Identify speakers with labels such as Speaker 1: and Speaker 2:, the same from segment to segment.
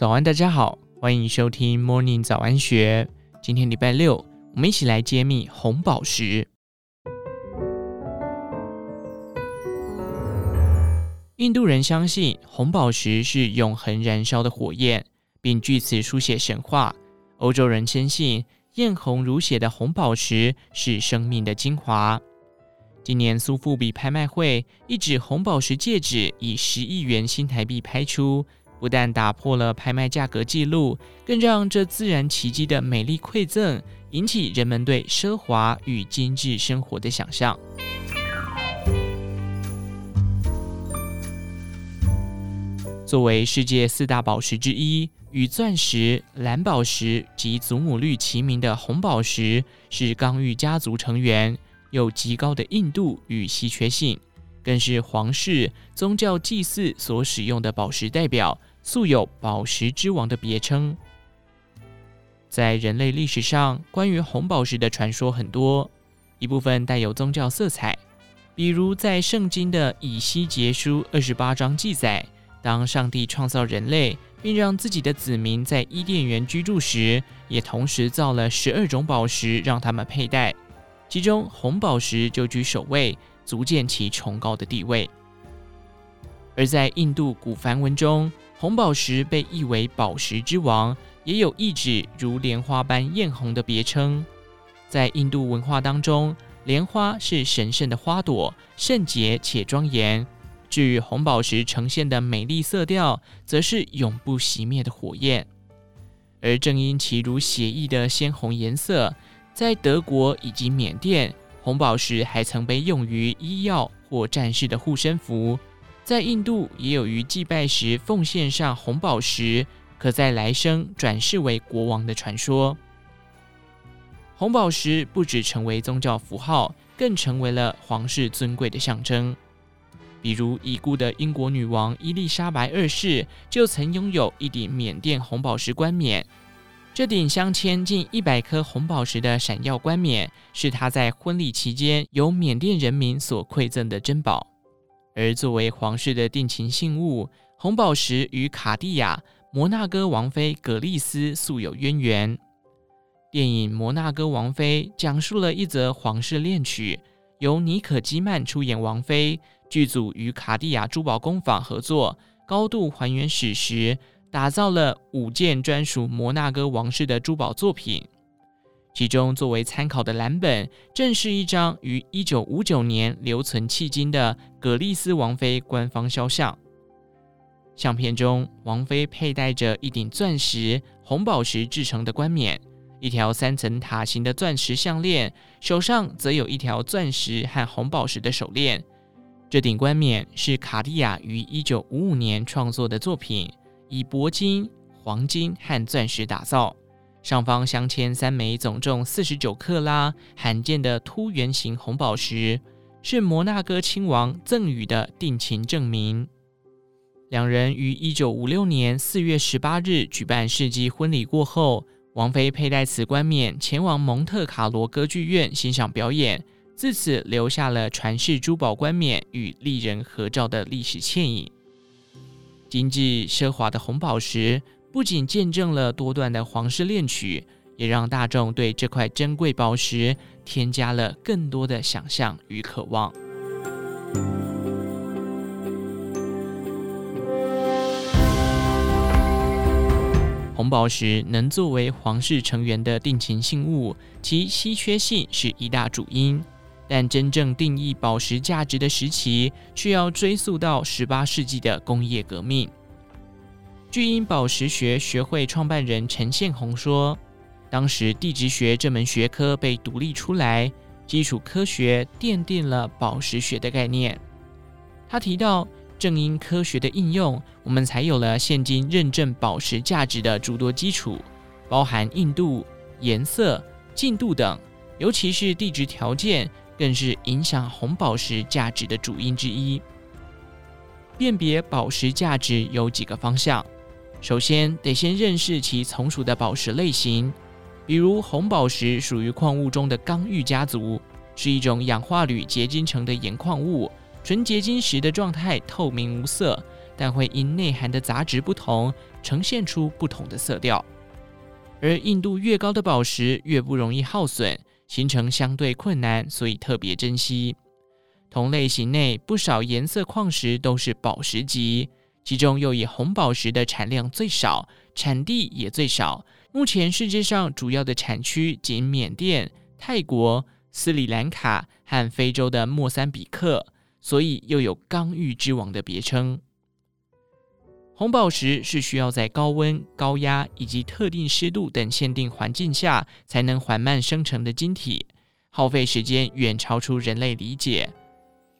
Speaker 1: 早安，大家好，欢迎收听 Morning 早安学。今天礼拜六，我们一起来揭秘红宝石。印度人相信红宝石是永恒燃烧的火焰，并据此书写神话。欧洲人深信艳红如血的红宝石是生命的精华。今年苏富比拍卖会一只红宝石戒指以十亿元新台币拍出。不但打破了拍卖价格记录，更让这自然奇迹的美丽馈赠引起人们对奢华与精致生活的想象。作为世界四大宝石之一，与钻石、蓝宝石及祖母绿齐名的红宝石，是刚玉家族成员，有极高的硬度与稀缺性，更是皇室宗教祭祀所使用的宝石代表。素有“宝石之王”的别称。在人类历史上，关于红宝石的传说很多，一部分带有宗教色彩。比如在圣经的以西结书二十八章记载，当上帝创造人类，并让自己的子民在伊甸园居住时，也同时造了十二种宝石让他们佩戴，其中红宝石就居首位，足见其崇高的地位。而在印度古梵文中，红宝石被译为“宝石之王”，也有意指如莲花般艳红的别称。在印度文化当中，莲花是神圣的花朵，圣洁且庄严；至于红宝石呈现的美丽色调，则是永不熄灭的火焰。而正因其如血液的鲜红颜色，在德国以及缅甸，红宝石还曾被用于医药或战士的护身符。在印度，也有于祭拜时奉献上红宝石，可在来生转世为国王的传说。红宝石不只成为宗教符号，更成为了皇室尊贵的象征。比如已故的英国女王伊丽莎白二世就曾拥有一顶缅甸红宝石冠冕，这顶镶嵌近一百颗红宝石的闪耀冠冕，是她在婚礼期间由缅甸人民所馈赠的珍宝。而作为皇室的定情信物，红宝石与卡地亚摩纳哥王妃葛丽丝素有渊源。电影《摩纳哥王妃》讲述了一则皇室恋曲，由妮可基曼出演王妃。剧组与卡地亚珠宝工坊合作，高度还原史实，打造了五件专属摩纳哥王室的珠宝作品。其中，作为参考的蓝本，正是一张于一九五九年留存迄今的葛丽丝王妃官方肖像。相片中，王妃佩戴着一顶钻石、红宝石制成的冠冕，一条三层塔形的钻石项链，手上则有一条钻石和红宝石的手链。这顶冠冕是卡地亚于一九五五年创作的作品，以铂金、黄金和钻石打造。上方镶嵌三枚总重四十九克拉、罕见的凸圆形红宝石，是摩纳哥亲王赠予的定情证明。两人于一九五六年四月十八日举办世纪婚礼过后，王妃佩戴此冠冕前往蒙特卡罗歌剧院欣赏表演，自此留下了传世珠宝冠冕与丽人合照的历史倩影。精致奢华的红宝石。不仅见证了多段的皇室恋曲，也让大众对这块珍贵宝石添加了更多的想象与渴望。红宝石能作为皇室成员的定情信物，其稀缺性是一大主因。但真正定义宝石价值的时期，却要追溯到十八世纪的工业革命。巨婴宝石学学会创办人陈宪鸿说：“当时地质学这门学科被独立出来，基础科学奠定了宝石学的概念。”他提到，正因科学的应用，我们才有了现今认证宝石价值的诸多基础，包含硬度、颜色、净度等，尤其是地质条件，更是影响红宝石价值的主因之一。辨别宝石价值有几个方向。首先得先认识其从属的宝石类型，比如红宝石属于矿物中的刚玉家族，是一种氧化铝结晶成的盐矿物，纯结晶时的状态透明无色，但会因内含的杂质不同，呈现出不同的色调。而硬度越高的宝石越不容易耗损，形成相对困难，所以特别珍惜。同类型内不少颜色矿石都是宝石级，其中又以红宝石的产量最少，产地也最少。目前世界上主要的产区仅缅甸、泰国、斯里兰卡和非洲的莫桑比克，所以又有“刚玉之王”的别称。红宝石是需要在高温、高压以及特定湿度等限定环境下才能缓慢生成的晶体，耗费时间远超出人类理解。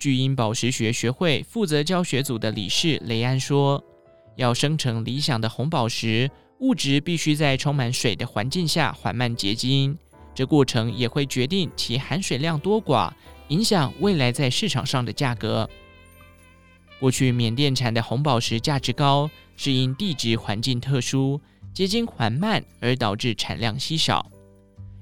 Speaker 1: 巨婴宝石学学会负责教学组的理事雷安说：“要生成理想的红宝石，物质必须在充满水的环境下缓慢结晶，这过程也会决定其含水量多寡，影响未来在市场上的价格。”过去缅甸产的红宝石价值高，是因地质环境特殊，结晶缓慢而导致产量稀少。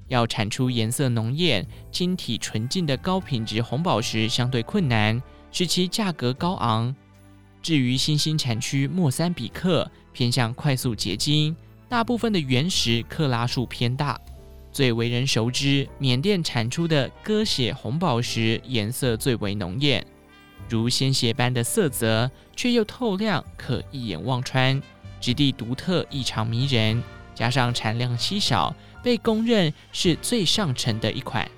Speaker 1: 要产出颜色浓艳、晶体纯净的高品质红宝石相对困难，使其价格高昂。至于新兴产区莫桑比克，偏向快速结晶，大部分的原石克拉数偏大。最为人熟知，缅甸产出的鸽血红宝石颜色最为浓艳。如鲜血般的色泽，却又透亮，可一眼望穿，质地独特，异常迷人。加上产量稀少，被公认是最上乘的一款。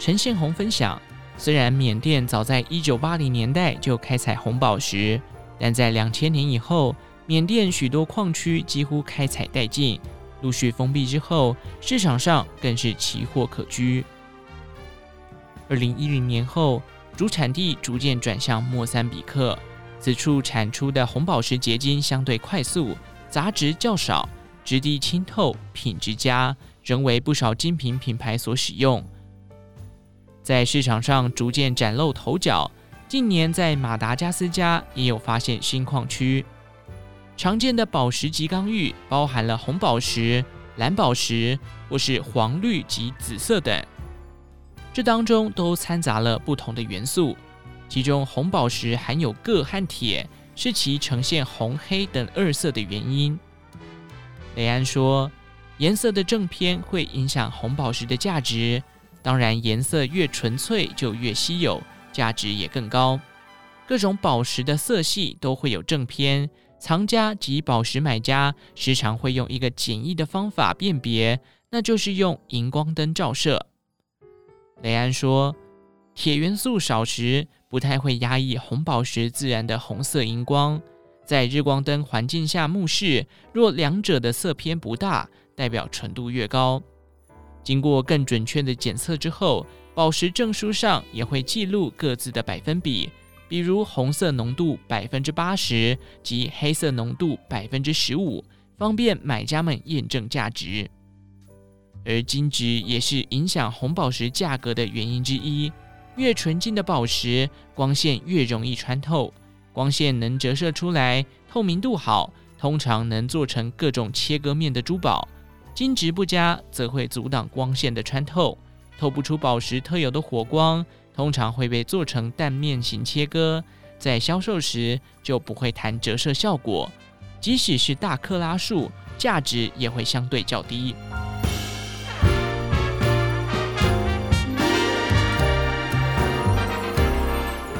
Speaker 1: 陈宪宏分享，虽然缅甸早在一九八零年代就开采红宝石，但在两千年以后，缅甸许多矿区几乎开采殆尽，陆续封闭之后，市场上更是奇货可居。二零一零年后，主产地逐渐转向莫桑比克，此处产出的红宝石结晶相对快速，杂质较少，质地清透，品质佳，仍为不少精品品牌所使用，在市场上逐渐崭露头角。近年在马达加斯加也有发现新矿区，常见的宝石级刚玉包含了红宝石、蓝宝石或是黄绿及紫色等。这当中都掺杂了不同的元素，其中红宝石含有铬和铁，是其呈现红黑等二色的原因。雷安说，颜色的正偏会影响红宝石的价值，当然颜色越纯粹就越稀有，价值也更高。各种宝石的色系都会有正偏，藏家及宝石买家时常会用一个简易的方法辨别，那就是用荧光灯照射。雷安说：“铁元素少时，不太会压抑红宝石自然的红色荧光。在日光灯环境下目视，若两者的色偏不大，代表纯度越高。经过更准确的检测之后，宝石证书上也会记录各自的百分比，比如红色浓度百分之八十及黑色浓度百分之十五，方便买家们验证价值。”而金值也是影响红宝石价格的原因之一。越纯净的宝石，光线越容易穿透，光线能折射出来，透明度好，通常能做成各种切割面的珠宝。晶质不佳，则会阻挡光线的穿透，透不出宝石特有的火光，通常会被做成蛋面型切割，在销售时就不会谈折射效果。即使是大克拉数，价值也会相对较低。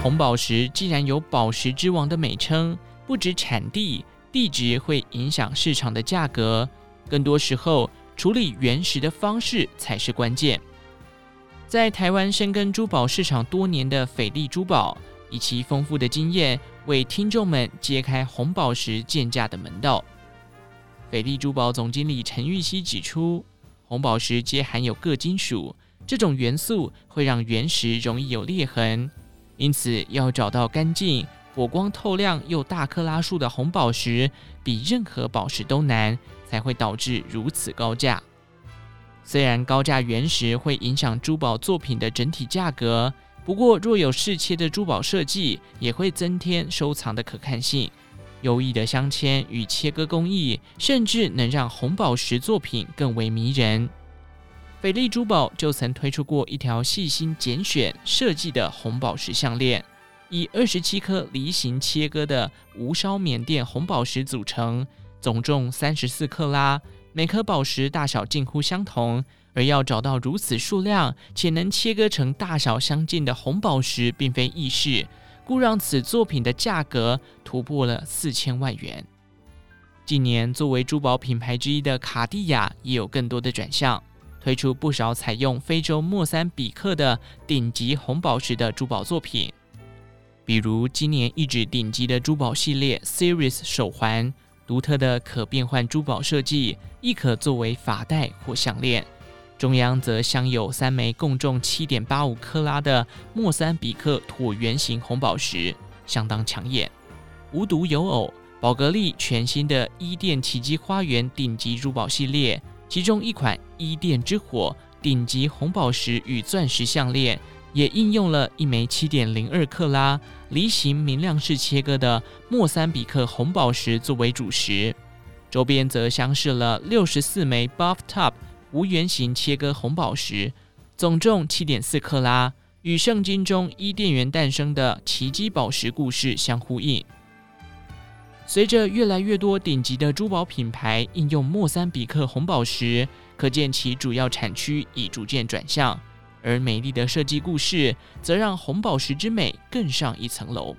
Speaker 1: 红宝石既然有“宝石之王”的美称，不止产地、地质会影响市场的价格，更多时候处理原石的方式才是关键。在台湾深耕珠宝市场多年的斐丽珠宝，以其丰富的经验，为听众们揭开红宝石鉴价的门道。斐丽珠宝总经理陈玉熙指出，红宝石皆含有铬金属，这种元素会让原石容易有裂痕。因此，要找到干净、火光透亮又大克拉数的红宝石，比任何宝石都难，才会导致如此高价。虽然高价原石会影响珠宝作品的整体价格，不过若有适切的珠宝设计，也会增添收藏的可看性。优异的镶嵌与切割工艺，甚至能让红宝石作品更为迷人。斐丽珠宝就曾推出过一条细心拣选设计的红宝石项链，以二十七颗梨形切割的无烧缅甸红宝石组成，总重三十四克拉，每颗宝石大小近乎相同。而要找到如此数量且能切割成大小相近的红宝石，并非易事，故让此作品的价格突破了四千万元。近年，作为珠宝品牌之一的卡地亚也有更多的转向，推出不少采用非洲莫桑比克的顶级红宝石的珠宝作品，比如今年一指顶级的珠宝系列 Series 手环，独特的可变换珠宝设计，亦可作为发带或项链。中央则镶有三枚共重七点八五克拉的莫桑比克椭圆形红宝石，相当抢眼。无独有偶。宝格丽全新的伊甸奇迹花园顶级珠宝系列，其中一款伊甸之火顶级红宝石与钻石项链，也应用了一枚七点零二克拉梨形明亮式切割的莫桑比克红宝石作为主石，周边则镶饰了六十四枚 buff top 无圆形切割红宝石，总重七点四克拉，与圣经中伊甸园诞生的奇迹宝石故事相呼应。随着越来越多顶级的珠宝品牌应用莫桑比克红宝石，可见其主要产区已逐渐转向。而美丽的设计故事，则让红宝石之美更上一层楼。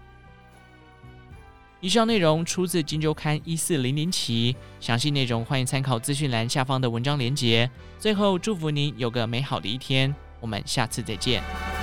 Speaker 1: 以上内容出自《金周刊》一四零零期，详细内容欢迎参考资讯栏下方的文章连结。最后，祝福您有个美好的一天，我们下次再见。